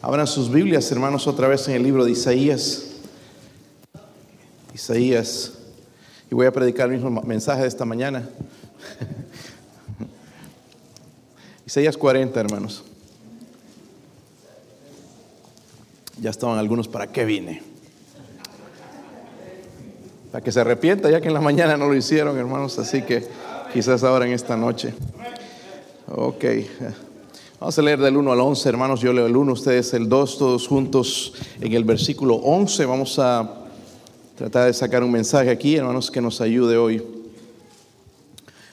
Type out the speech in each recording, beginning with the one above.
Abran sus Biblias, hermanos, otra vez en el libro de Isaías. Isaías. Y voy a predicar el mismo mensaje de esta mañana. Isaías 40, hermanos. Ya estaban algunos, ¿para qué vine? Para que se arrepienta, ya que en la mañana no lo hicieron, hermanos. Así que quizás ahora en esta noche. Ok. Vamos a leer del 1 al 11, hermanos. Yo leo el 1, ustedes el 2, todos juntos en el versículo 11. Vamos a tratar de sacar un mensaje aquí, hermanos, que nos ayude hoy.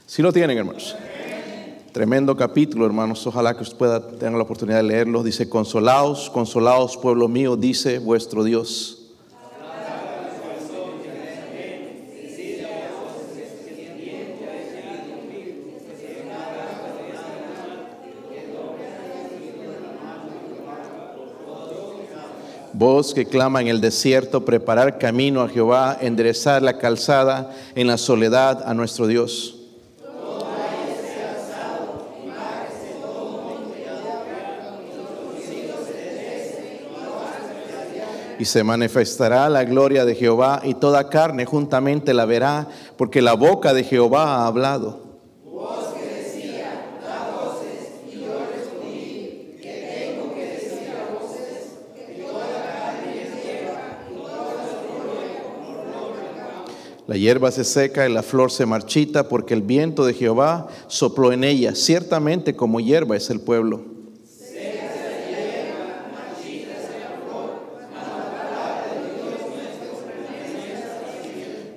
Si lo tienen, hermanos. Tremendo capítulo, hermanos. Ojalá que usted pueda tener la oportunidad de leerlo. Dice, consolaos, consolaos, pueblo mío, dice vuestro Dios. Voz que clama en el desierto, preparar camino a Jehová, enderezar la calzada en la soledad a nuestro Dios. Y se manifestará la gloria de Jehová y toda carne juntamente la verá, porque la boca de Jehová ha hablado. La hierba se seca y la flor se marchita porque el viento de Jehová sopló en ella. Ciertamente como hierba es el pueblo.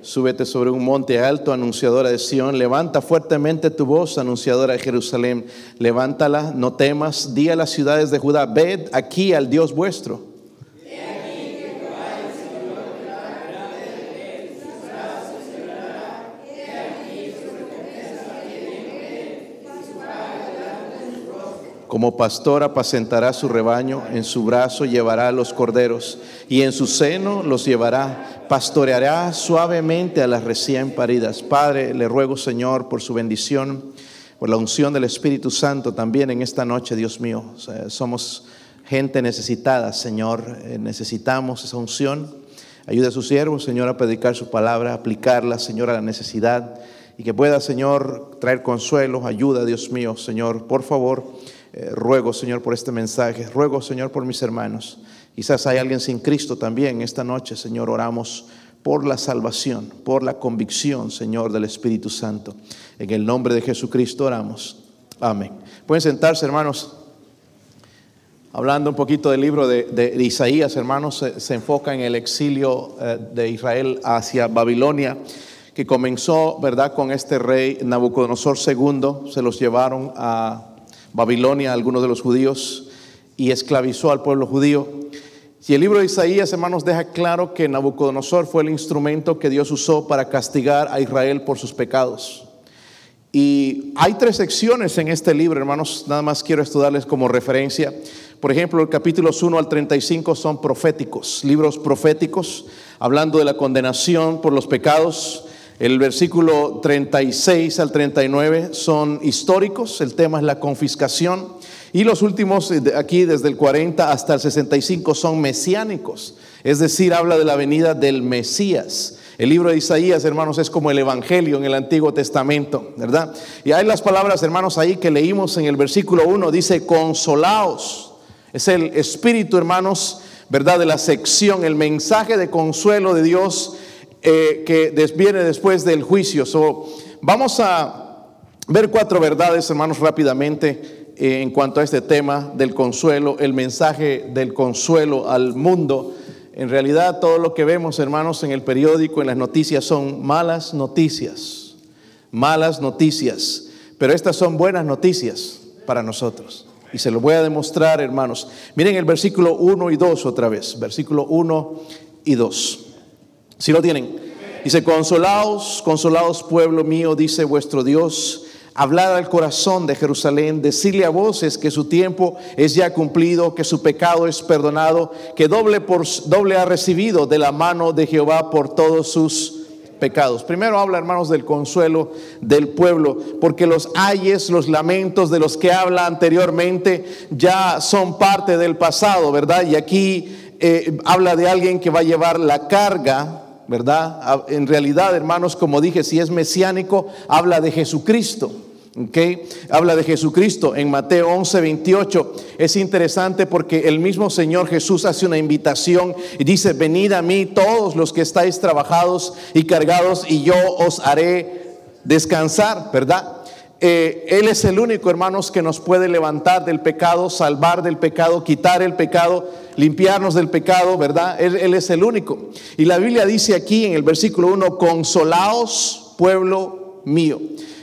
Súbete sobre un monte alto, anunciadora de Sión. Levanta fuertemente tu voz, anunciadora de Jerusalén. Levántala, no temas. Di a las ciudades de Judá, ved aquí al Dios vuestro. Como pastor apacentará su rebaño, en su brazo llevará los corderos y en su seno los llevará. Pastoreará suavemente a las recién paridas. Padre, le ruego, Señor, por su bendición, por la unción del Espíritu Santo también en esta noche, Dios mío. Somos gente necesitada, Señor. Eh, necesitamos esa unción. Ayuda a sus siervos, Señor, a predicar su palabra, aplicarla, Señor, a la necesidad y que pueda, Señor, traer consuelo, ayuda, Dios mío, Señor, por favor eh, ruego, Señor, por este mensaje. Ruego, Señor, por mis hermanos. Quizás hay alguien sin Cristo también. Esta noche, Señor, oramos por la salvación, por la convicción, Señor, del Espíritu Santo. En el nombre de Jesucristo oramos. Amén. Pueden sentarse, hermanos. Hablando un poquito del libro de, Isaías, hermanos, se, enfoca en el exilio eh, de Israel hacia Babilonia, que comenzó, ¿verdad?, con este rey Nabucodonosor II. Se los llevaron a Babilonia algunos de los judíos y esclavizó al pueblo judío. Y el libro de Isaías, hermanos, deja claro que Nabucodonosor fue el instrumento que Dios usó para castigar a Israel por sus pecados. Y hay tres secciones en este libro, hermanos, nada más quiero estudiarles como referencia. Por ejemplo, el capítulos 1 al 35 son proféticos, libros proféticos, hablando de la condenación por los pecados. El versículo 36 al 39 son históricos, el tema es la confiscación. Y los últimos, aquí desde el 40 hasta el 65, son mesiánicos, es decir, habla de la venida del Mesías. El libro de Isaías, hermanos, es como el Evangelio en el Antiguo Testamento, ¿verdad? Y hay las palabras, hermanos, ahí que leímos en el versículo 1, dice, consolaos. Es el espíritu, hermanos, ¿verdad? De la sección, el mensaje de consuelo de Dios eh, que viene después del juicio. vamos a ver cuatro verdades, hermanos, rápidamente eh, en cuanto a este tema del consuelo, el mensaje del consuelo al mundo. En realidad todo lo que vemos, hermanos, en el periódico, en las noticias, son malas noticias, malas noticias, pero estas son buenas noticias para nosotros. Y se lo voy a demostrar, hermanos. Miren el versículo 1 y 2 otra vez, versículo 1 y 2. Si lo tienen. Dice, consolaos, consolaos pueblo mío, dice vuestro Dios. Hablad al corazón de Jerusalén, decirle a voces que su tiempo es ya cumplido, que su pecado es perdonado, que doble por doble ha recibido de la mano de Jehová por todos sus pecados. Primero habla, hermanos, del consuelo del pueblo, porque los ayes, los lamentos de los que habla anteriormente ya son parte del pasado, ¿verdad? Y aquí eh, habla de alguien que va a llevar la carga, ¿verdad? En realidad, hermanos, como dije, si es mesiánico, habla de Jesucristo. Okay. Habla de Jesucristo en Mateo 11, 28. Es interesante porque el mismo Señor Jesús hace una invitación y dice, venid a mí todos los que estáis trabajados y cargados y yo os haré descansar, ¿verdad? Eh, él es el único, hermanos, que nos puede levantar del pecado, salvar del pecado, quitar el pecado, limpiarnos del pecado, ¿verdad? Él, es el único. Y la Biblia dice aquí en el versículo 1, consolaos, pueblo mío.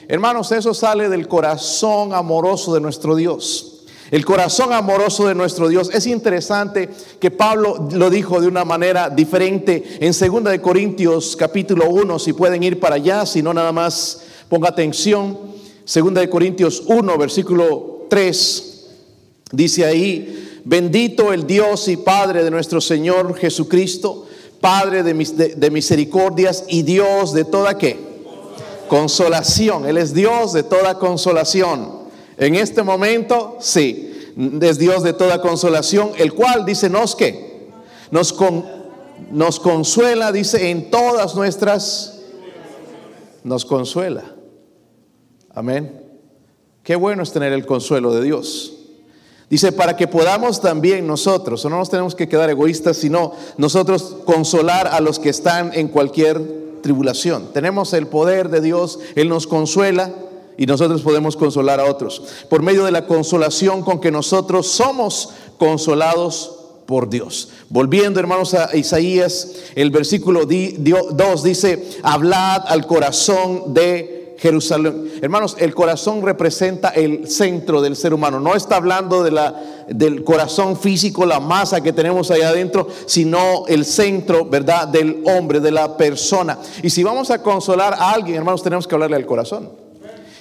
Hermanos, eso sale del corazón amoroso de nuestro Dios. El corazón amoroso de nuestro Dios. Es interesante que Pablo lo dijo de una manera diferente en 2 de Corintios capítulo 1, si pueden ir para allá, si no nada más ponga atención. 2 de Corintios 1, versículo 3 dice ahí, bendito el Dios y Padre de nuestro Señor Jesucristo, Padre de, de misericordias y Dios de toda qué? Consolación. Él es Dios de toda consolación. En este momento, sí, es Dios de toda consolación, el cual dice nos nos, nos consuela, dice, en todas nuestras, nos consuela. Amén. Qué bueno es tener el consuelo de Dios. Dice, para que podamos también nosotros, o no nos tenemos que quedar egoístas, sino nosotros consolar a los que están en cualquier tribulación. Tenemos el poder de Dios, Él nos consuela y nosotros podemos consolar a otros. Por medio de la consolación con que nosotros somos consolados por Dios. Volviendo, hermanos, a Isaías, el versículo 2 dice, hablad al corazón de Jerusalén. Hermanos, el corazón representa el centro del ser humano. No está hablando de la, del corazón físico, la masa que tenemos ahí adentro, sino el centro, ¿verdad?, del hombre, de la persona. Y si vamos a consolar a alguien, hermanos, tenemos que hablarle al corazón.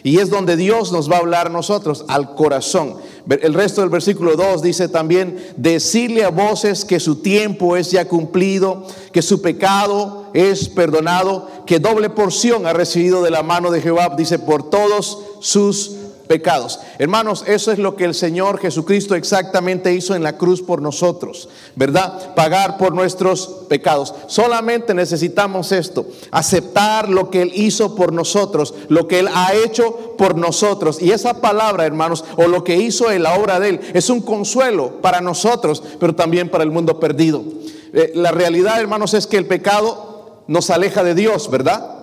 Y es donde Dios nos va a hablar nosotros, al corazón. El resto del versículo 2 dice también, decirle a voces que su tiempo es ya cumplido, que su pecado es perdonado, que doble porción ha recibido de la mano de Jehová, dice, por todos sus pecados. Hermanos, eso es lo que el Señor Jesucristo exactamente hizo en la cruz por nosotros, ¿verdad? Pagar por nuestros pecados. Solamente necesitamos esto, aceptar lo que Él hizo por nosotros, lo que Él ha hecho por nosotros. Y esa palabra, hermanos, o lo que hizo en la obra de Él, es un consuelo para nosotros, pero también para el mundo perdido. Eh, la realidad, hermanos, es que el pecado nos aleja de Dios, ¿verdad?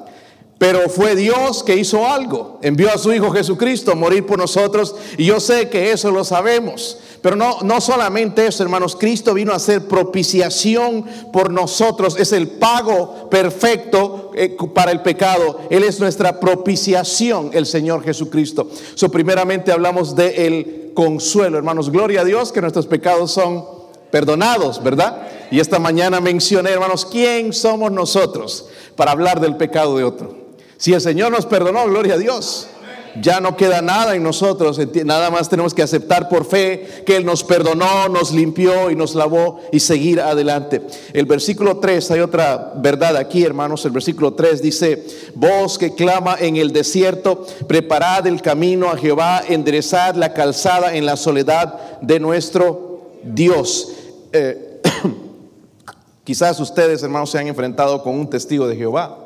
Pero fue Dios que hizo algo. Envió a su Hijo Jesucristo a morir por nosotros. Y yo sé que eso lo sabemos. Pero no, no solamente eso, hermanos. Cristo vino a hacer propiciación por nosotros. Es el pago perfecto eh, para el pecado. Él es nuestra propiciación, el Señor Jesucristo. So, primeramente hablamos de el consuelo, hermanos. Gloria a Dios que nuestros pecados son perdonados, ¿verdad? Y esta mañana mencioné, hermanos, quién somos nosotros para hablar del pecado de otro. Si el Señor nos perdonó, gloria a Dios. Ya no queda nada en nosotros, nada más tenemos que aceptar por fe que Él nos perdonó, nos limpió y nos lavó y seguir adelante. El versículo 3, hay otra verdad aquí, hermanos. El versículo 3 dice: Voz que clama en el desierto, preparad el camino a Jehová, enderezad la calzada en la soledad de nuestro Dios. Eh, quizás ustedes, hermanos, se han enfrentado con un testigo de Jehová.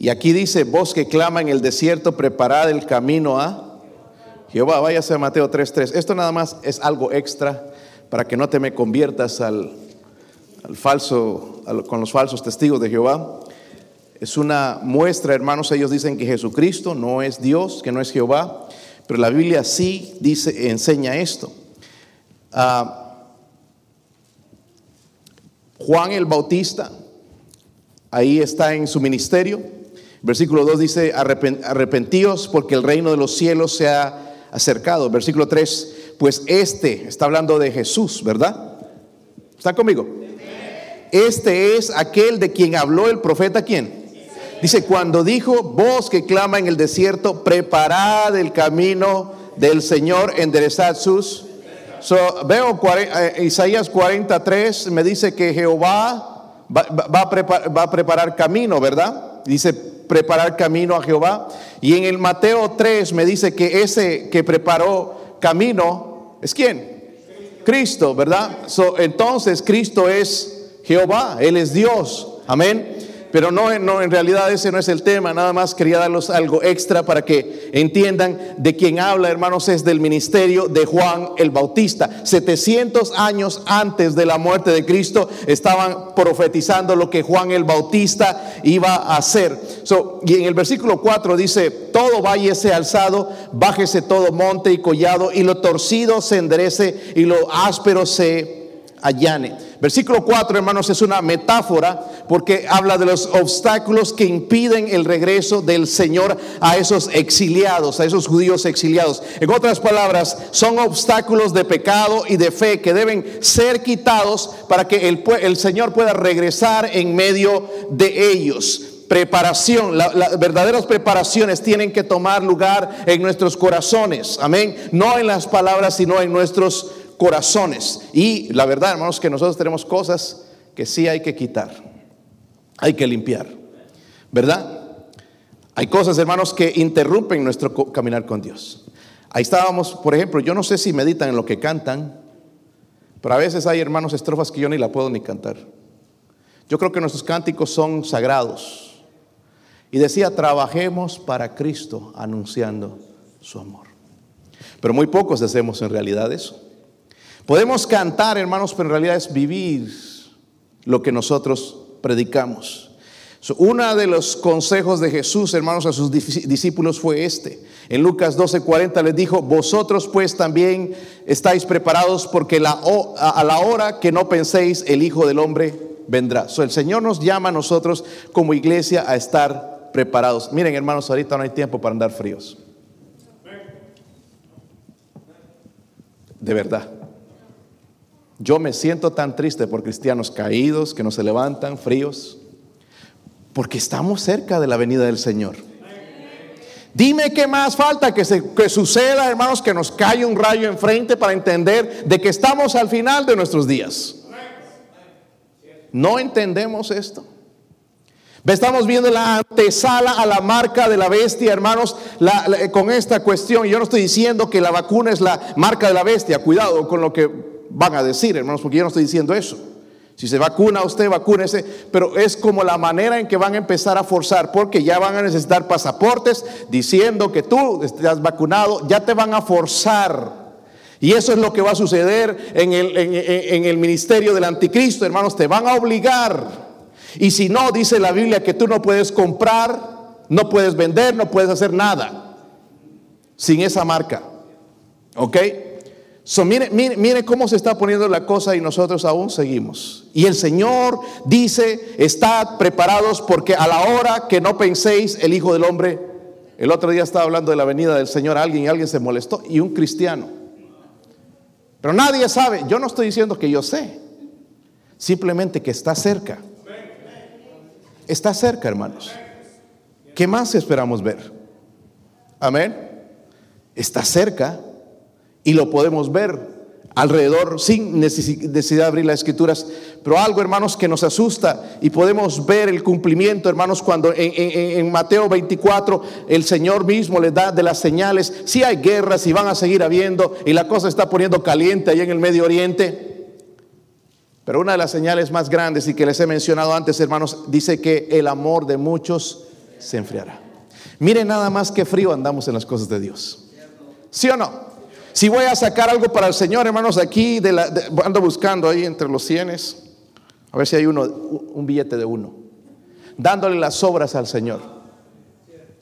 Y aquí dice, voz que clama en el desierto, preparad el camino a Jehová. Váyase a Mateo 3.3. Esto nada más es algo extra para que no te me conviertas al, falso, con los falsos testigos de Jehová. Es una muestra, hermanos, ellos dicen que Jesucristo no es Dios, que no es Jehová, pero la Biblia sí dice, enseña esto. Ah, Juan el Bautista, ahí está en su ministerio Versículo 2 dice, arrepentíos porque el reino de los cielos se ha acercado. Versículo 3, pues este, está hablando de Jesús, ¿verdad? ¿Están conmigo? Este es aquel de quien habló el profeta, ¿quién? Dice, cuando dijo, voz que clama en el desierto, preparad el camino del Señor, enderezad sus... veo eh, Isaías 43, me dice que Jehová va, a prepar- va a preparar camino, ¿verdad? Dice preparar camino a Jehová. Y en el Mateo 3 me dice que ese que preparó camino es quién? Cristo, ¿verdad? So, entonces Cristo es Jehová, Él es Dios. Amén. Pero no, no, en realidad ese no es el tema, nada más quería darles algo extra para que entiendan de quién habla, hermanos, es del ministerio de Juan el Bautista. 700 años antes de la muerte de Cristo estaban profetizando lo que Juan el Bautista iba a hacer. So, y en el versículo 4 dice, todo valle sea alzado, bájese todo monte y collado, y lo torcido se enderece y lo áspero se allane. Versículo 4, hermanos, es una metáfora porque habla de los obstáculos que impiden el regreso del Señor a esos exiliados, a esos judíos exiliados. En otras palabras, son obstáculos de pecado y de fe que deben ser quitados para que el, Señor pueda regresar en medio de ellos. Preparación, la- las verdaderas preparaciones tienen que tomar lugar en nuestros corazones, amén, no en las palabras, sino en nuestros corazones. Y la verdad, hermanos, que nosotros tenemos cosas que sí hay que quitar, hay que limpiar, ¿verdad? Hay cosas, hermanos, que interrumpen nuestro caminar con Dios. Ahí estábamos, por ejemplo, yo no sé si meditan en lo que cantan, pero a veces hay, hermanos, estrofas que yo ni la puedo ni cantar. Yo creo que nuestros cánticos son sagrados. Y decía, trabajemos para Cristo anunciando su amor. Pero muy pocos hacemos en realidad eso. Podemos cantar, hermanos, pero en realidad es vivir lo que nosotros predicamos. Uno de los consejos de Jesús, hermanos, a sus dis- discípulos fue este. En Lucas 12:40 les dijo, vosotros pues también estáis preparados porque a la hora que no penséis el Hijo del Hombre vendrá. El Señor nos llama a nosotros como iglesia a estar preparados. Miren, hermanos, ahorita no hay tiempo para andar fríos. De verdad. Yo me siento tan triste por cristianos caídos que no se levantan, fríos, porque estamos cerca de la venida del Señor. Dime qué más falta que, se, que suceda, hermanos, que nos cae un rayo enfrente para entender de que estamos al final de nuestros días. ¿No entendemos esto? Estamos viendo la antesala a la marca de la bestia, hermanos, con esta cuestión. Yo no estoy diciendo que la vacuna es la marca de la bestia. Cuidado con lo que van a decir, hermanos, porque yo no estoy diciendo eso. Si se vacuna usted, vacúnese, pero es como la manera en que van a empezar a forzar, porque ya van a necesitar pasaportes diciendo que tú estás vacunado, ya te van a forzar. Y eso es lo que va a suceder en el, en- el ministerio del anticristo, hermanos, te van a obligar. Y si no, dice la Biblia que tú no puedes comprar, no puedes vender, no puedes hacer nada sin esa marca. ¿Ok? So, mire, mire, mire cómo se está poniendo la cosa y nosotros aún seguimos. Y el Señor dice, estad preparados porque a la hora que no penséis el Hijo del Hombre, el otro día estaba hablando de la venida del Señor a alguien y alguien se molestó y un cristiano. Pero nadie sabe, yo no estoy diciendo que yo sé, simplemente que está cerca. Está cerca, hermanos. ¿Qué más esperamos ver? Amén. Está cerca y lo podemos ver alrededor sin necesi- necesidad de abrir las escrituras. Pero algo, hermanos, que nos asusta y podemos ver el cumplimiento, hermanos, cuando en Mateo 24 el Señor mismo les da de las señales. Si hay guerras y van a seguir habiendo y la cosa está poniendo caliente ahí en el Medio Oriente. Pero una de las señales más grandes y que les he mencionado antes, hermanos, dice que el amor de muchos se enfriará. Miren nada más que frío andamos en las cosas de Dios. ¿Sí o no? Si voy a sacar algo para el Señor, hermanos, aquí de la, ando buscando ahí entre los cienes, a ver si hay uno, un billete de uno, dándole las obras al Señor,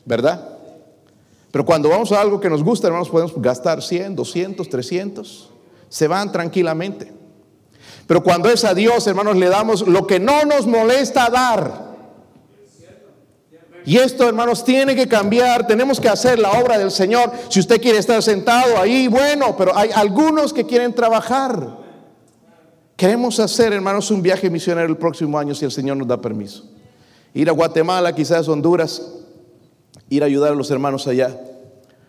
¿verdad? Pero cuando vamos a algo que nos gusta, hermanos, podemos gastar 100, 200, 300, se van tranquilamente. Pero cuando es a Dios, hermanos, le damos lo que no nos molesta dar. Y esto, hermanos, tiene que cambiar. Tenemos que hacer la obra del Señor. Si usted quiere estar sentado ahí, bueno, pero hay algunos que quieren trabajar. Queremos hacer, hermanos, un viaje misionero el próximo año si el Señor nos da permiso. Ir a Guatemala, quizás Honduras, ir a ayudar a los hermanos allá.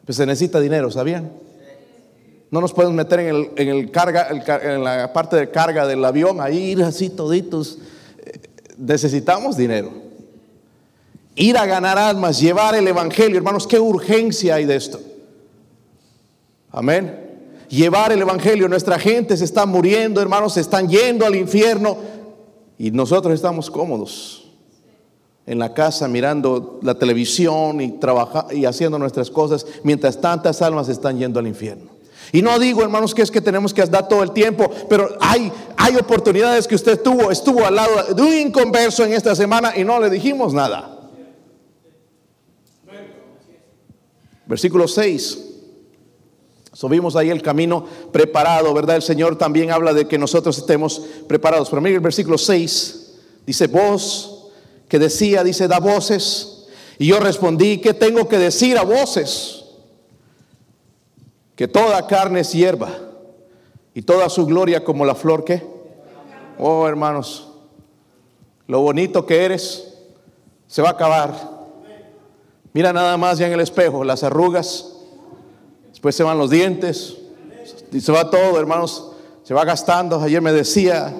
Pues se necesita dinero, ¿sabían? No nos podemos meter en, el, en, el carga, en la parte de carga del avión, ahí así toditos. Eh, necesitamos dinero. Ir a ganar almas, llevar el Evangelio, hermanos, qué urgencia hay de esto. Amén. Llevar el Evangelio, nuestra gente se está muriendo, hermanos, se están yendo al infierno y nosotros estamos cómodos en la casa mirando la televisión y, trabajando y haciendo nuestras cosas mientras tantas almas están yendo al infierno. Y no digo, hermanos, que es que tenemos que dar todo el tiempo, pero hay, hay oportunidades que usted tuvo, estuvo al lado de un inconverso en esta semana y no le dijimos nada. Versículo 6. Subimos ahí el camino preparado, ¿verdad? El Señor también habla de que nosotros estemos preparados. Pero mire el versículo 6. Dice, voz que decía, dice, da voces. Y yo respondí, ¿qué tengo que decir a voces? Que toda carne es hierba y toda su gloria como la flor que. Oh, hermanos, lo bonito que eres se va a acabar. Mira nada más ya en el espejo, las arrugas, después se van los dientes, y se va todo, hermanos, se va gastando. Ayer me decía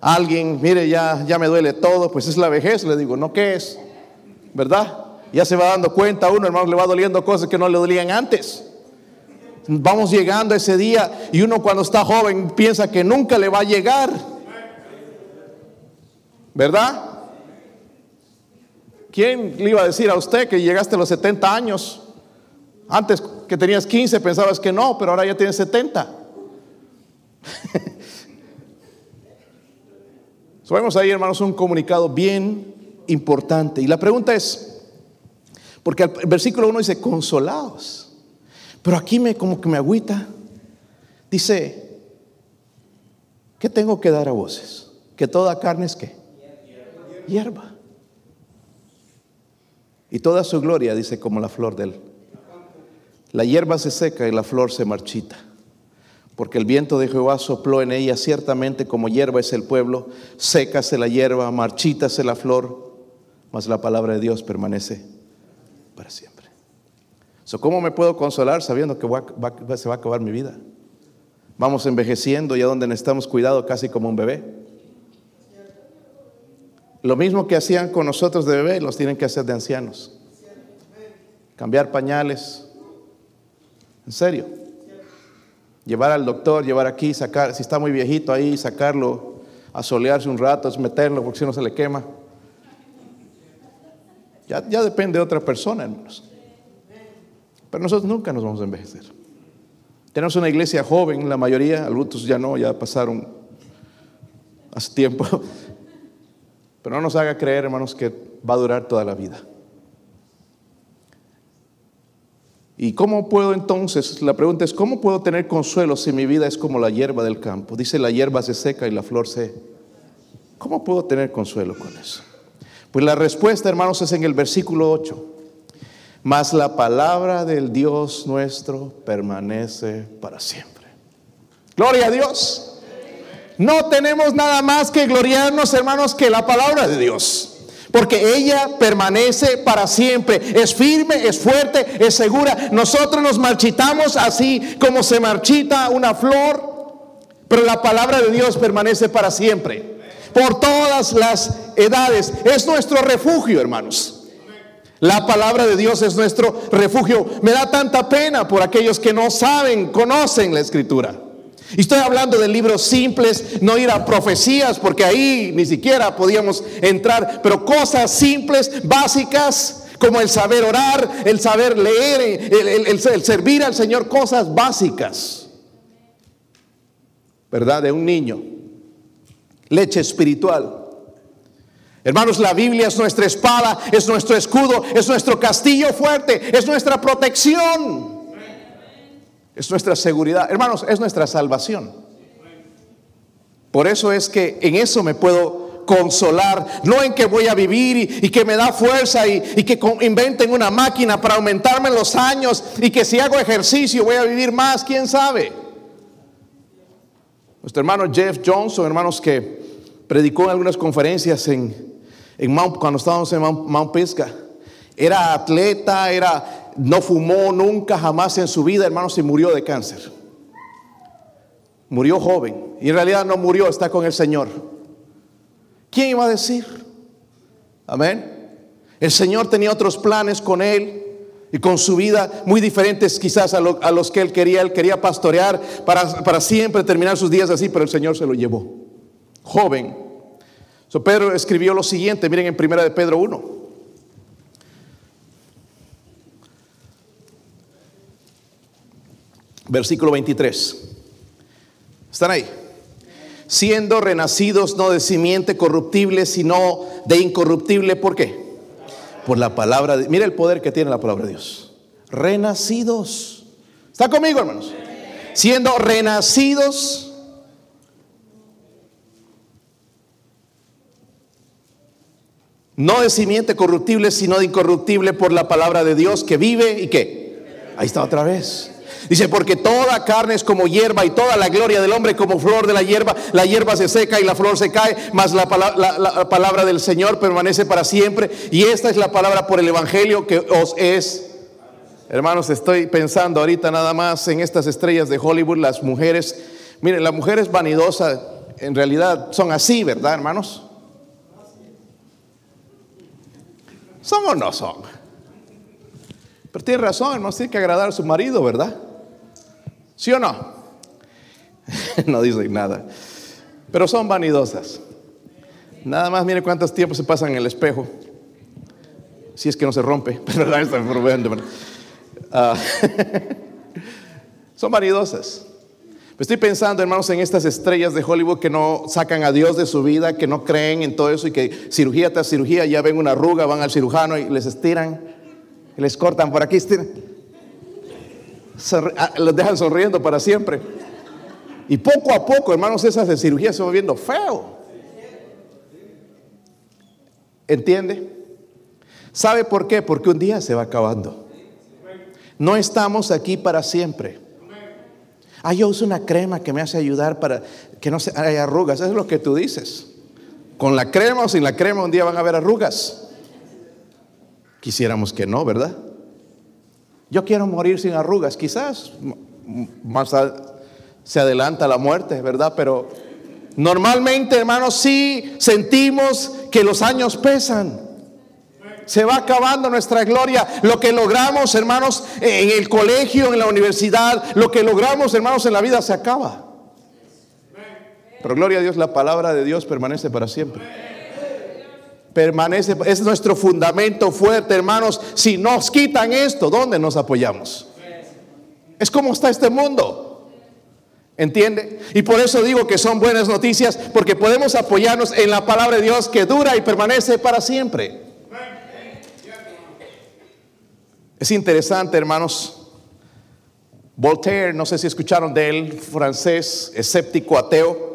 alguien, mire, ya, ya me duele todo, pues es la vejez, le digo, ¿no qué es? ¿Verdad? Ya se va dando cuenta uno, hermanos, le va doliendo cosas que no le dolían antes. Vamos llegando a ese día y uno cuando está joven piensa que nunca le va a llegar. ¿Verdad? ¿Quién le iba a decir a usted que llegaste a los 70 años? Antes que tenías 15 pensabas que no, pero ahora ya tienes 70. Subimos ahí, hermanos, un comunicado bien importante. Y la pregunta es, porque el versículo 1 dice, consolados. Pero aquí me como que me agüita. Dice, ¿qué tengo que dar a voces? Que toda carne es qué? Hierba. Y toda su gloria, dice, como la flor del. La hierba se seca y la flor se marchita. Porque el viento de Jehová sopló en ella, ciertamente como hierba es el pueblo, sécase la hierba, marchítase la flor, mas la palabra de Dios permanece para siempre. ¿Cómo me puedo consolar sabiendo que se va a acabar mi vida? Vamos envejeciendo y a donde necesitamos cuidado casi como un bebé. Lo mismo que hacían con nosotros de bebé, los tienen que hacer de ancianos. Cambiar pañales. En serio. Llevar al doctor, llevar aquí, sacar, si está muy viejito ahí, sacarlo, a solearse un rato, es meterlo porque si no se le quema. Ya, ya depende de otra persona, hermanos. Pero nosotros nunca nos vamos a envejecer. Tenemos una iglesia joven, la mayoría, algunos ya no, ya pasaron hace tiempo. Pero no nos haga creer, hermanos, que va a durar toda la vida. ¿Y cómo puedo entonces? La pregunta es, ¿cómo puedo tener consuelo si mi vida es como la hierba del campo? Dice, la hierba se seca y la flor se... ¿Cómo puedo tener consuelo con eso? Pues la respuesta, hermanos, es en el versículo 8. Mas la palabra del Dios nuestro permanece para siempre. Gloria a Dios. No tenemos nada más que gloriarnos, hermanos, que la palabra de Dios. Porque ella permanece para siempre. Es firme, es fuerte, es segura. Nosotros nos marchitamos así como se marchita una flor. Pero la palabra de Dios permanece para siempre. Por todas las edades. Es nuestro refugio, hermanos. La palabra de Dios es nuestro refugio. Me da tanta pena por aquellos que no saben, conocen la escritura. Y estoy hablando de libros simples, no ir a profecías, porque ahí ni siquiera podíamos entrar, pero cosas simples, básicas, como el saber orar, el saber leer, el, servir al Señor, cosas básicas, ¿verdad? De un niño. Leche espiritual. Hermanos, la Biblia es nuestra espada, es nuestro escudo, es nuestro castillo fuerte, es nuestra protección. Es nuestra seguridad. Hermanos, es nuestra salvación. Por eso es que en eso me puedo consolar, no en que voy a vivir y, que me da fuerza y, que inventen una máquina para aumentarme los años y que si hago ejercicio voy a vivir más, quién sabe. Nuestro hermano Jeff Johnson, hermanos que predicó en algunas conferencias en, cuando estábamos en Mount, Mount era atleta, era no fumó nunca, jamás en su vida, hermanos, y murió de cáncer. Murió joven. Y en realidad no murió, está con el Señor. ¿Quién iba a decir? Amén. El Señor tenía otros planes con él y con su vida muy diferentes quizás a, los que él quería. Él quería pastorear para, para, siempre terminar sus días así, pero el Señor se lo llevó. Joven. So Pedro escribió lo siguiente, miren en primera de Pedro 1. Versículo 23. ¿Están ahí? Siendo renacidos no de simiente corruptible, sino de incorruptible. ¿Por qué? Por la palabra de... Mira el poder que tiene la palabra de Dios. Renacidos. ¿Está conmigo, hermanos? Siendo renacidos. No de simiente corruptible, sino de incorruptible por la palabra de Dios que vive y que. Ahí está otra vez. Dice, porque toda carne es como hierba y toda la gloria del hombre como flor de la hierba. La hierba se seca y la flor se cae, mas la, palabra del Señor permanece para siempre. Y esta es la palabra por el Evangelio que os es. Hermanos, estoy pensando ahorita nada más en estas estrellas de Hollywood, las mujeres. Miren, las mujeres vanidosas en realidad son así, ¿verdad, hermanos? ¿Son o no son? Pero tiene razón, hermanos, tiene que agradar a su marido, ¿verdad? ¿Sí o no? no dicen nada. Pero son vanidosas. Nada más mire cuántos tiempos se pasan en el espejo. Si es que no se rompe. Ah, son vanidosas. Estoy pensando, hermanos, en estas estrellas de Hollywood que no sacan a Dios de su vida, que no creen en todo eso y que cirugía tras cirugía ya ven una arruga, van al cirujano y les estiran, les cortan por aquí, estiran. Ah, los dejan sonriendo para siempre. Y poco a poco, hermanos, esas de cirugía se van viendo feo. ¿Entiende? ¿Sabe por qué? Porque un día se va acabando. No estamos aquí para siempre. Ah, yo uso una crema que me hace ayudar para que no se haya arrugas. Eso es lo que tú dices. Con la crema o sin la crema un día van a haber arrugas. Quisiéramos que no, ¿verdad? Yo quiero morir sin arrugas, quizás más se adelanta la muerte, ¿verdad? Pero normalmente, hermanos, sí sentimos que los años pesan. Se va acabando nuestra gloria. Lo que logramos, hermanos, en el colegio, en la universidad, lo que logramos, hermanos, en la vida se acaba. Pero gloria a Dios, la palabra de Dios permanece para siempre permanece, es nuestro fundamento fuerte, hermanos. Si nos quitan esto, ¿dónde nos apoyamos? Es como está este mundo. ¿Entiende? Y por eso digo que son buenas noticias, porque podemos apoyarnos en la palabra de Dios que dura y permanece para siempre. Es interesante, hermanos. Voltaire, no sé si escucharon de él, francés, escéptico, ateo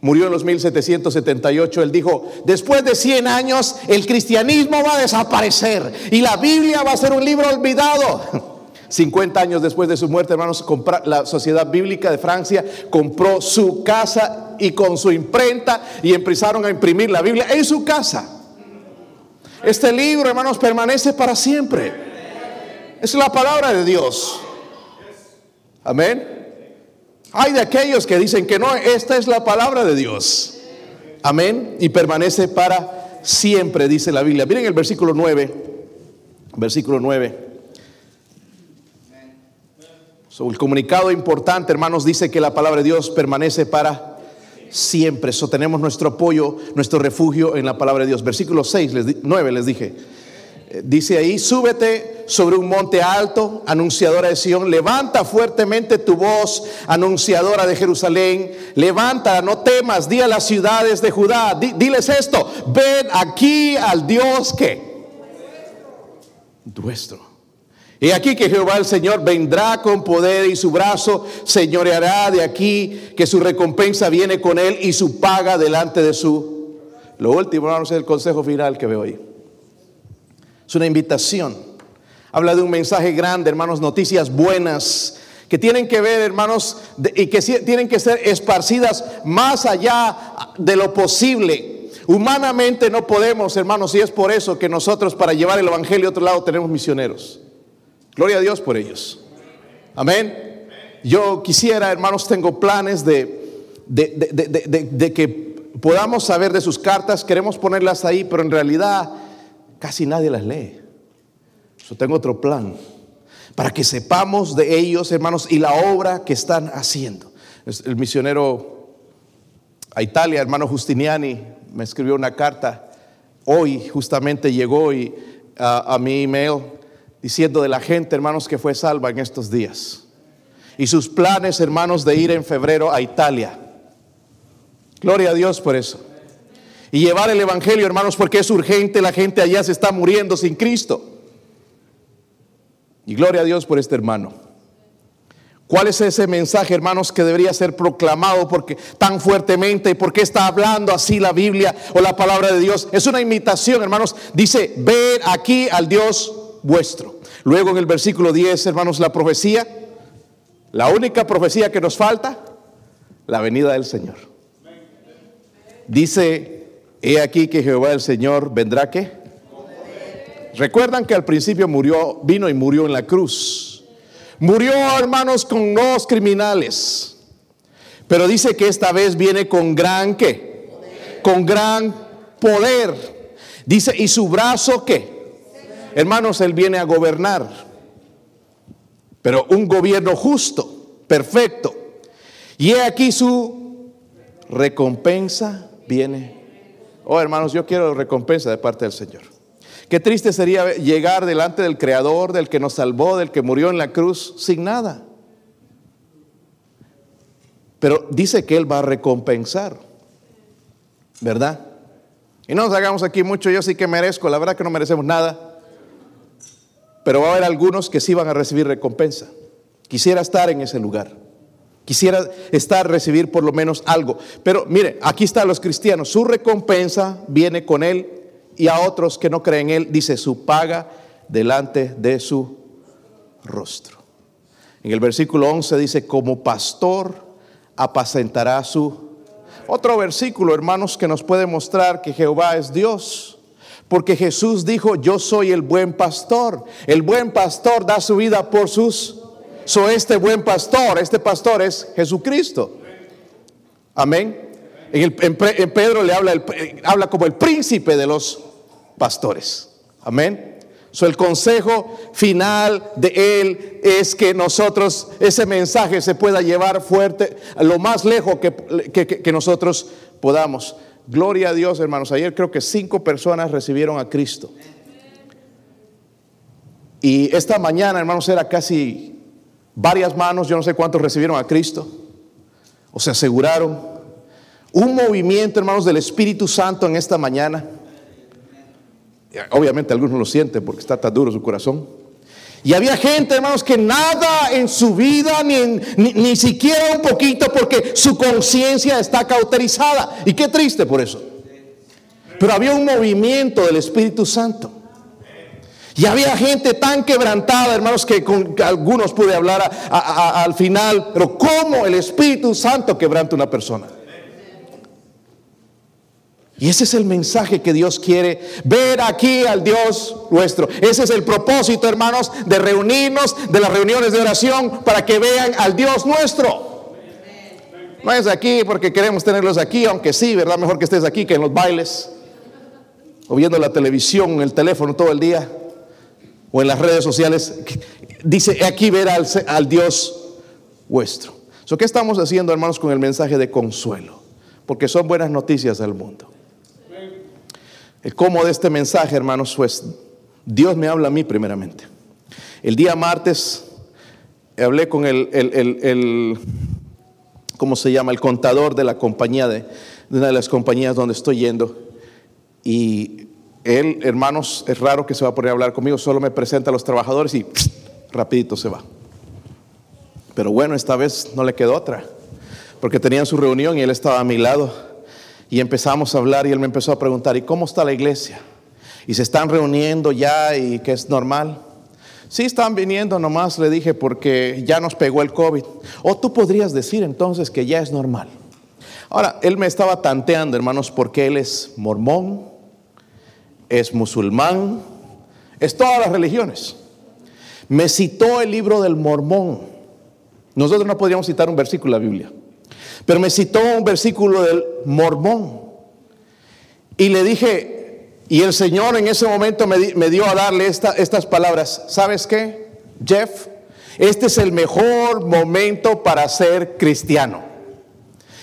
murió en los 1778, él dijo, después de 100 años el cristianismo va a desaparecer y la Biblia va a ser un libro olvidado. 50 años después de su muerte, hermanos, la Sociedad Bíblica de Francia compró su casa y con su imprenta y empezaron a imprimir la Biblia en su casa. Este libro, hermanos, permanece para siempre. Es la palabra de Dios. Amén. Hay de aquellos que dicen que no, esta es la palabra de Dios. Amén. Y permanece para siempre, dice la Biblia. Miren el versículo 9. Versículo 9. el comunicado importante, hermanos, dice que la palabra de Dios permanece para siempre. Eso tenemos nuestro apoyo, nuestro refugio en la palabra de Dios. Versículo 6, les 9 les dije. Dice ahí, súbete sobre un monte alto, anunciadora de Sión, levanta fuertemente tu voz, anunciadora de Jerusalén, levanta, no temas, di a las ciudades de Judá, diles esto, ven aquí al Dios que nuestro. Y aquí que Jehová el Señor vendrá con poder y su brazo señoreará de aquí, que su recompensa viene con él y su paga delante de su. Lo último, vamos a el consejo final que veo ahí. Es una invitación. Habla de un mensaje grande, hermanos, noticias buenas que tienen que ver, hermanos, y que tienen que ser esparcidas más allá de lo posible. Humanamente no podemos, hermanos, y es por eso que nosotros para llevar el Evangelio a otro lado tenemos misioneros. Gloria a Dios por ellos. Amén. Yo quisiera, hermanos, tengo planes de, de, de que podamos saber de sus cartas, queremos ponerlas ahí, pero en realidad casi nadie las lee. Yo tengo otro plan para que sepamos de ellos, hermanos, y la obra que están haciendo. El misionero a Italia, hermano Justiniani, me escribió una carta. Hoy justamente llegó y, a, a mi email diciendo de la gente, hermanos, que fue salva en estos días. Y sus planes, hermanos, de ir en febrero a Italia. Gloria a Dios por eso. Y llevar el Evangelio, hermanos, porque es urgente, la gente allá se está muriendo sin Cristo. Y gloria a Dios por este hermano. ¿Cuál es ese mensaje, hermanos, que debería ser proclamado porque tan fuertemente? ¿Por qué está hablando así la Biblia o la palabra de Dios? Es una imitación, hermanos. Dice, ver aquí al Dios vuestro. Luego en el versículo 10, hermanos, la profecía. La única profecía que nos falta, la venida del Señor. Dice, he aquí que Jehová el Señor vendrá qué? Recuerdan que al principio murió, vino y murió en la cruz. Murió, hermanos, con dos criminales. Pero dice que esta vez viene con gran qué? Con gran poder. Dice, ¿y su brazo qué? Hermanos, él viene a gobernar. Pero un gobierno justo, perfecto. Y he aquí su recompensa viene. Oh, hermanos, yo quiero recompensa de parte del Señor. Qué triste sería llegar delante del Creador, del que nos salvó, del que murió en la cruz, sin nada. Pero dice que Él va a recompensar, ¿verdad? Y no nos hagamos aquí mucho, yo sí que merezco, la verdad que no merecemos nada. Pero va a haber algunos que sí van a recibir recompensa. Quisiera estar en ese lugar. Quisiera estar, recibir por lo menos algo. Pero mire, aquí están los cristianos. Su recompensa viene con Él y a otros que no creen en Él, dice, su paga delante de su rostro. En el versículo 11 dice, como pastor apacentará su... Otro versículo, hermanos, que nos puede mostrar que Jehová es Dios. Porque Jesús dijo, yo soy el buen pastor. El buen pastor da su vida por sus... So este buen pastor, este pastor es Jesucristo. Amén. En, Pedro le habla, habla como el príncipe de los pastores. Amén. So, el consejo final de él es que nosotros, ese mensaje se pueda llevar fuerte, lo más lejos que, que, nosotros podamos. Gloria a Dios, hermanos. Ayer creo que cinco personas recibieron a Cristo. Y esta mañana, hermanos, era casi varias manos, yo no sé cuántos recibieron a Cristo, o se aseguraron. Un movimiento, hermanos, del Espíritu Santo en esta mañana. Obviamente algunos lo sienten porque está tan duro su corazón. Y había gente, hermanos, que nada en su vida, ni, ni, siquiera un poquito, porque su conciencia está cauterizada. Y qué triste por eso. Pero había un movimiento del Espíritu Santo. Y había gente tan quebrantada, hermanos, que con algunos pude hablar al final. Pero ¿cómo el Espíritu Santo quebranta una persona? Y ese es el mensaje que Dios quiere ver aquí al Dios nuestro. Ese es el propósito, hermanos, de reunirnos, de las reuniones de oración, para que vean al Dios nuestro. No es aquí porque queremos tenerlos aquí, aunque sí, ¿verdad? Mejor que estés aquí que en los bailes, o viendo la televisión, el teléfono todo el día, o en las redes sociales. Dice aquí ver al, Dios vuestro. ¿Qué estamos haciendo, hermanos, con el mensaje de consuelo? Porque son buenas noticias al mundo. El cómo de este mensaje, hermanos, pues Dios me habla a mí primeramente. El día martes hablé con el, el, ¿cómo se llama? El contador de la compañía, de, una de las compañías donde estoy yendo. Y él, hermanos, es raro que se va a poner a hablar conmigo, solo me presenta a los trabajadores y rapidito se va. Pero bueno, esta vez no le quedó otra, porque tenían su reunión y él estaba a mi lado. Y empezamos a hablar y él me empezó a preguntar, ¿y cómo está la iglesia? ¿Y se están reuniendo ya y que es normal? Sí, están viniendo nomás, le dije, porque ya nos pegó el COVID. O tú podrías decir entonces que ya es normal. Ahora, él me estaba tanteando, hermanos, porque él es mormón, es musulmán, es todas las religiones. Me citó el libro del mormón. Nosotros no podríamos citar un versículo de la Biblia. Pero me citó un versículo del Mormón. Y le dije, y el Señor en ese momento me, dio a darle estas palabras. ¿Sabes qué, Jeff? Este es el mejor momento para ser cristiano.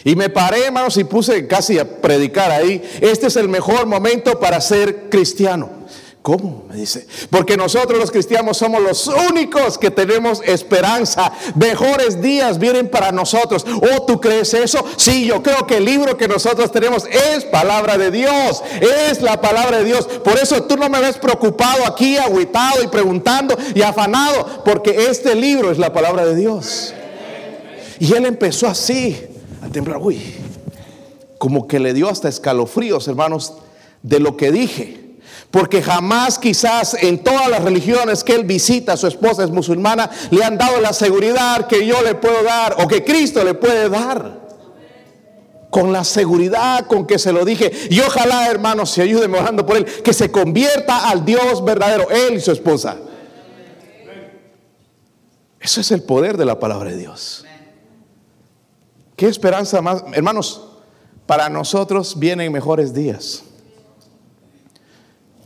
Y me paré, hermanos, y puse casi a predicar ahí. Este es el mejor momento para ser cristiano. ¿Cómo? Me dice. Porque nosotros los cristianos somos los únicos que tenemos esperanza. Mejores días vienen para nosotros. ¿O tú crees eso? Sí, yo creo que el libro que nosotros tenemos es palabra de Dios. Es la palabra de Dios. Por eso tú no me ves preocupado aquí, agüitado y preguntando y afanado. Porque este libro es la palabra de Dios. Y él empezó así a temblar. Uy, como que le dio hasta escalofríos, hermanos, de lo que dije. Porque jamás quizás en todas las religiones que él visita, su esposa es musulmana, le han dado la seguridad que yo le puedo dar o que Cristo le puede dar. Con la seguridad con que se lo dije. Y ojalá, hermanos, se ayude orando por él, que se convierta al Dios verdadero, él y su esposa. Eso es el poder de la palabra de Dios. ¿Qué esperanza más? Hermanos, para nosotros vienen mejores días.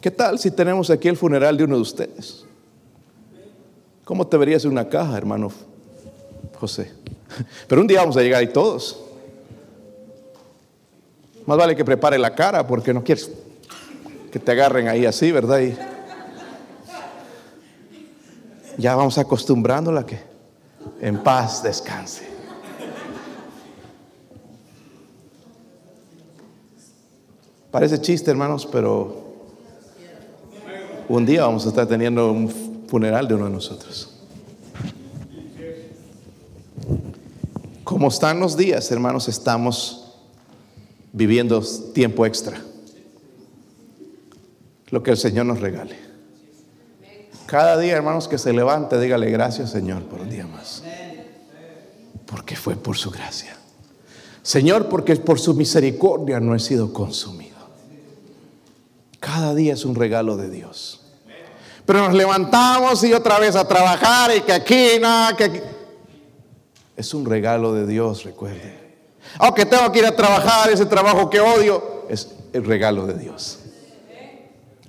¿Qué tal si tenemos aquí el funeral de uno de ustedes? ¿Cómo te verías en una caja, hermano José? Pero un día vamos a llegar ahí todos. Más vale que prepare la cara porque no quieres que te agarren ahí así, ¿verdad? Y ya vamos acostumbrándola a que en paz descanse. Parece chiste, hermanos, pero un día vamos a estar teniendo un funeral de uno de nosotros. Como están los días, hermanos, estamos viviendo tiempo extra. Lo que el Señor nos regale. Cada día, hermanos, que se levante, dígale gracias, Señor, por un día más. Porque fue por su gracia. Señor, porque por su misericordia no he sido consumido. Cada día es un regalo de Dios. Pero nos levantamos y otra vez a trabajar y que aquí, nada, que aquí. Es un regalo de Dios, recuerde. Aunque tengo que ir a trabajar, ese trabajo que odio, es el regalo de Dios.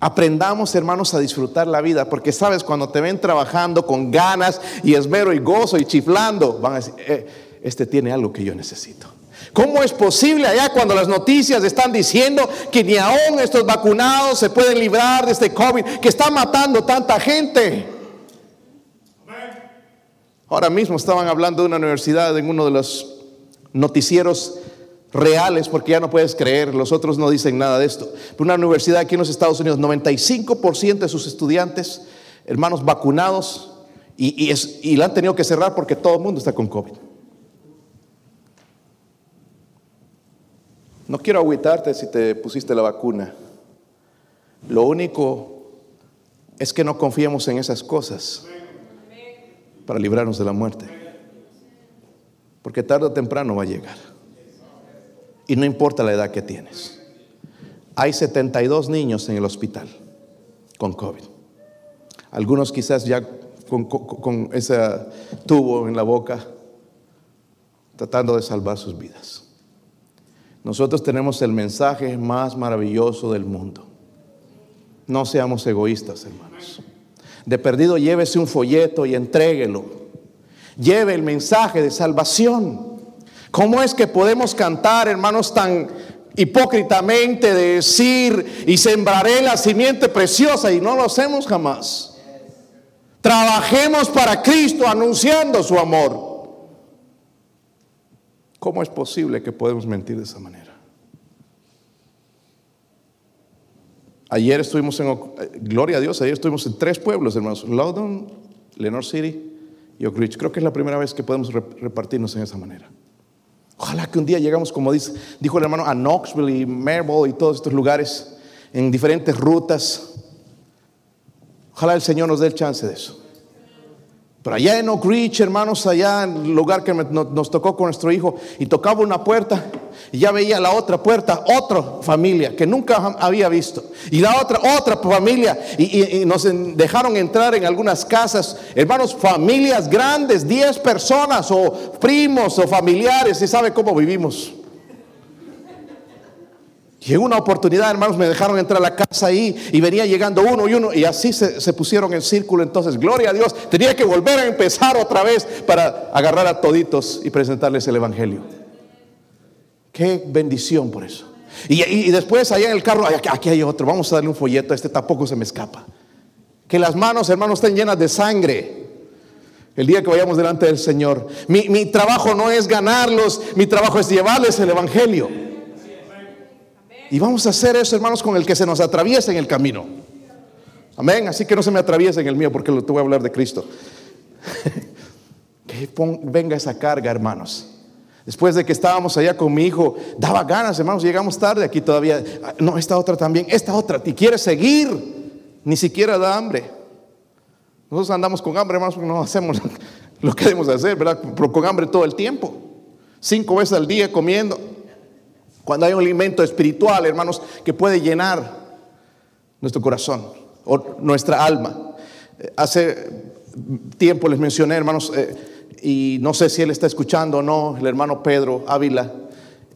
Aprendamos, hermanos, a disfrutar la vida, porque sabes, cuando te ven trabajando con ganas y esmero y gozo y chiflando, van a decir, eh, este tiene algo que yo necesito. ¿Cómo es posible allá cuando las noticias están diciendo que ni aún estos vacunados se pueden librar de este COVID que está matando tanta gente? Ahora mismo estaban hablando de una universidad en uno de los noticieros reales, porque ya no puedes creer, los otros no dicen nada de esto. Una universidad aquí en los Estados Unidos, 95% de sus estudiantes, hermanos, vacunados, y, y la han tenido que cerrar porque todo el mundo está con COVID. No quiero agüitarte si te pusiste la vacuna. Lo único es que no confiemos en esas cosas para librarnos de la muerte. Porque tarde o temprano va a llegar. Y no importa la edad que tienes. Hay 72 niños en el hospital con COVID. Algunos quizás ya con, con ese tubo en la boca, tratando de salvar sus vidas. Nosotros tenemos el mensaje más maravilloso del mundo. No seamos egoístas, hermanos. De perdido llévese un folleto y entréguelo. Lleve el mensaje de salvación. ¿Cómo es que podemos cantar, hermanos, tan hipócritamente de decir y sembraré la simiente preciosa y no lo hacemos jamás? Trabajemos para Cristo anunciando su amor. ¿Cómo es posible que podemos mentir de esa manera? Ayer estuvimos en, gloria a Dios, ayer estuvimos en tres pueblos, hermanos, Loudon, Lenore City y Oak Ridge. Creo que es la primera vez que podemos repartirnos en esa manera. Ojalá que un día llegamos, como dice, dijo el hermano, a Knoxville y Marble y todos estos lugares, en diferentes rutas. Ojalá el Señor nos dé el chance de eso. Pero allá en Oak Ridge, hermanos, allá en el lugar que nos tocó con nuestro hijo, y tocaba una puerta, Y ya veía la otra puerta, otra familia que nunca había visto. Y la otra, otra familia. Y, nos dejaron entrar en algunas casas, hermanos, familias grandes, 10 personas o primos o familiares. Y sabe cómo vivimos. Y en una oportunidad, hermanos, me dejaron entrar a la casa ahí y venía llegando uno y uno y así se, se, pusieron en círculo. Entonces, gloria a Dios, tenía que volver a empezar otra vez para agarrar a toditos y presentarles el Evangelio. Qué bendición por eso. Y, después allá en el carro, aquí hay otro, vamos a darle un folleto, este tampoco se me escapa. Que las manos, hermanos, estén llenas de sangre. El día que vayamos delante del Señor. Mi, mi trabajo no es ganarlos, mi trabajo es llevarles el Evangelio. Y vamos a hacer eso, hermanos, con el que se nos atraviesa en el camino. Amén. Así que no se me atraviese en el mío porque te voy a hablar de Cristo. que venga esa carga, hermanos. Después de que estábamos allá con mi hijo, daba ganas, hermanos, llegamos tarde aquí todavía. No, esta otra también, esta otra, y quiere seguir, ni siquiera da hambre. Nosotros andamos con hambre, hermanos, porque no hacemos lo que debemos hacer, ¿verdad? Pero con hambre todo el tiempo. Cinco veces al día comiendo. Cuando hay un alimento espiritual, hermanos, que puede llenar nuestro corazón o nuestra alma. Eh, hace tiempo les mencioné, hermanos, eh, y no sé si él está escuchando o no, el hermano Pedro Ávila.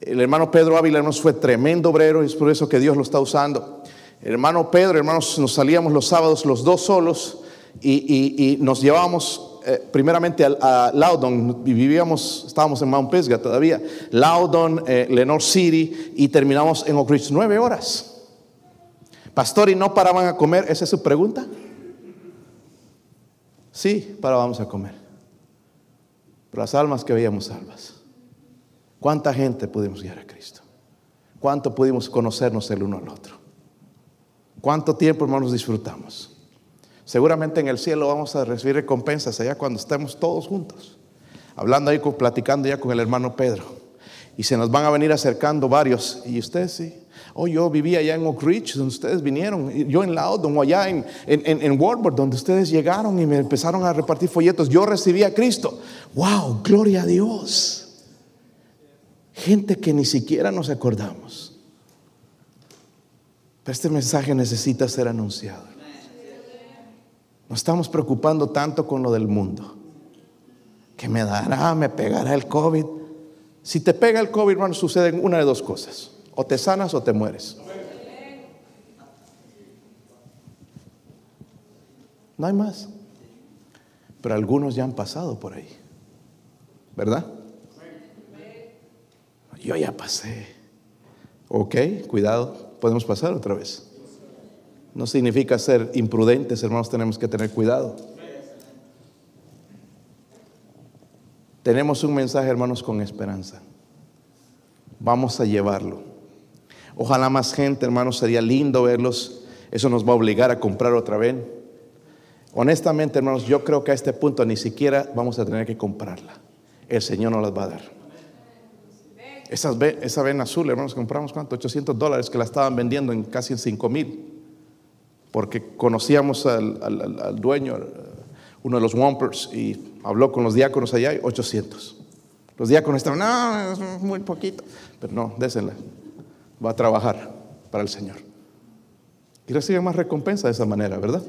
El hermano Pedro Ávila, hermanos, fue tremendo obrero y es por eso que Dios lo está usando. El hermano Pedro, hermanos, nos salíamos los sábados los dos solos y, nos llevábamos eh, primeramente a, Loudon, vivíamos, estábamos en Mount Pisgah todavía, Loudon, eh, Lenore City y terminamos en Oak Ridge, nueve horas. Pastor, ¿y no paraban a comer? ¿Esa es su pregunta? Sí, parábamos a comer las almas que veíamos salvas. ¿Cuánta gente pudimos guiar a Cristo? ¿Cuánto pudimos conocernos el uno al otro? ¿Cuánto tiempo, hermanos, disfrutamos? Seguramente en el cielo vamos a recibir recompensas allá cuando estemos todos juntos. Hablando ahí, platicando ya con el hermano Pedro. Y se nos van a venir acercando varios. Y ustedes sí, Oh, yo vivía allá en Oak Ridge, donde ustedes vinieron. Yo en Loudon o allá en, en, en donde ustedes llegaron y me empezaron a repartir folletos. Yo recibí a Cristo. ¡Wow! Gloria a Dios. Gente que ni siquiera nos acordamos. Pero este mensaje necesita ser anunciado. Estamos preocupando tanto con lo del mundo. Que me dará, me pegará el COVID. Si te pega el COVID, hermano, sucede una de dos cosas. O te sanas o te mueres. No hay más. Pero algunos ya han pasado por ahí. ¿Verdad? Yo ya pasé. Ok, cuidado, podemos pasar otra vez. No significa ser imprudentes, hermanos, tenemos que tener cuidado. Tenemos un mensaje, hermanos, con esperanza. Vamos a llevarlo. Ojalá más gente, hermanos, sería lindo verlos. Eso nos va a obligar a comprar otra vez. Honestamente, hermanos, yo creo que a este punto ni siquiera vamos a tener que comprarla. El Señor nos las va a dar. Esa ven azul, hermanos, compramos cuánto? 800 dólares que la estaban vendiendo en casi en 5 mil. Porque conocíamos al, dueño, uno de los Wampers, y habló con los diáconos allá, y 800. Los diáconos estaban, no, es muy poquito. Pero no, désenla va a trabajar para el Señor. Y recibe más recompensa de esa manera, ¿verdad?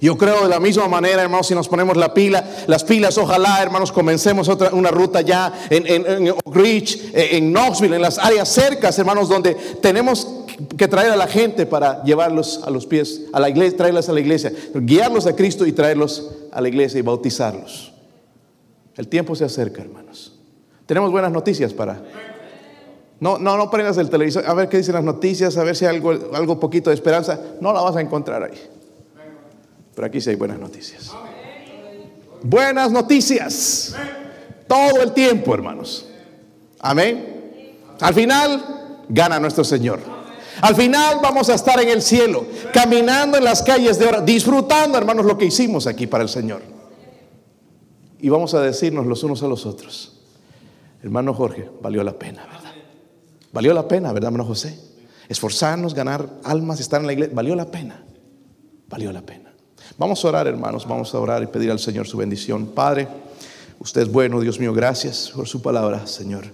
Yo creo de la misma manera, hermanos, si nos ponemos la pila, las pilas, ojalá, hermanos, comencemos otra, una ruta ya en, en, Oak Ridge, en Knoxville, en las áreas cercas, hermanos, donde tenemos que traer a la gente para llevarlos a los pies, a la iglesia, traerlos a la iglesia, guiarlos a Cristo y traerlos a la iglesia y bautizarlos. El tiempo se acerca, hermanos. Tenemos buenas noticias para no, no, no prendas el televisor a ver qué dicen las noticias, a ver si hay algo, algo poquito de esperanza. No la vas a encontrar ahí. Pero aquí sí hay buenas noticias. Buenas noticias. Todo el tiempo, hermanos. Amén. Al final, gana nuestro Señor. Al final vamos a estar en el cielo, caminando en las calles de oro, disfrutando, hermanos, lo que hicimos aquí para el Señor. Y vamos a decirnos los unos a los otros, hermano Jorge, valió la pena, ¿verdad? Valió la pena, ¿verdad, hermano José? Esforzarnos, ganar almas, estar en la iglesia. Valió la pena. Valió la pena. Vamos a orar, hermanos. Vamos a orar y pedir al Señor su bendición. Padre, usted es bueno, Dios mío. Gracias por su palabra, Señor.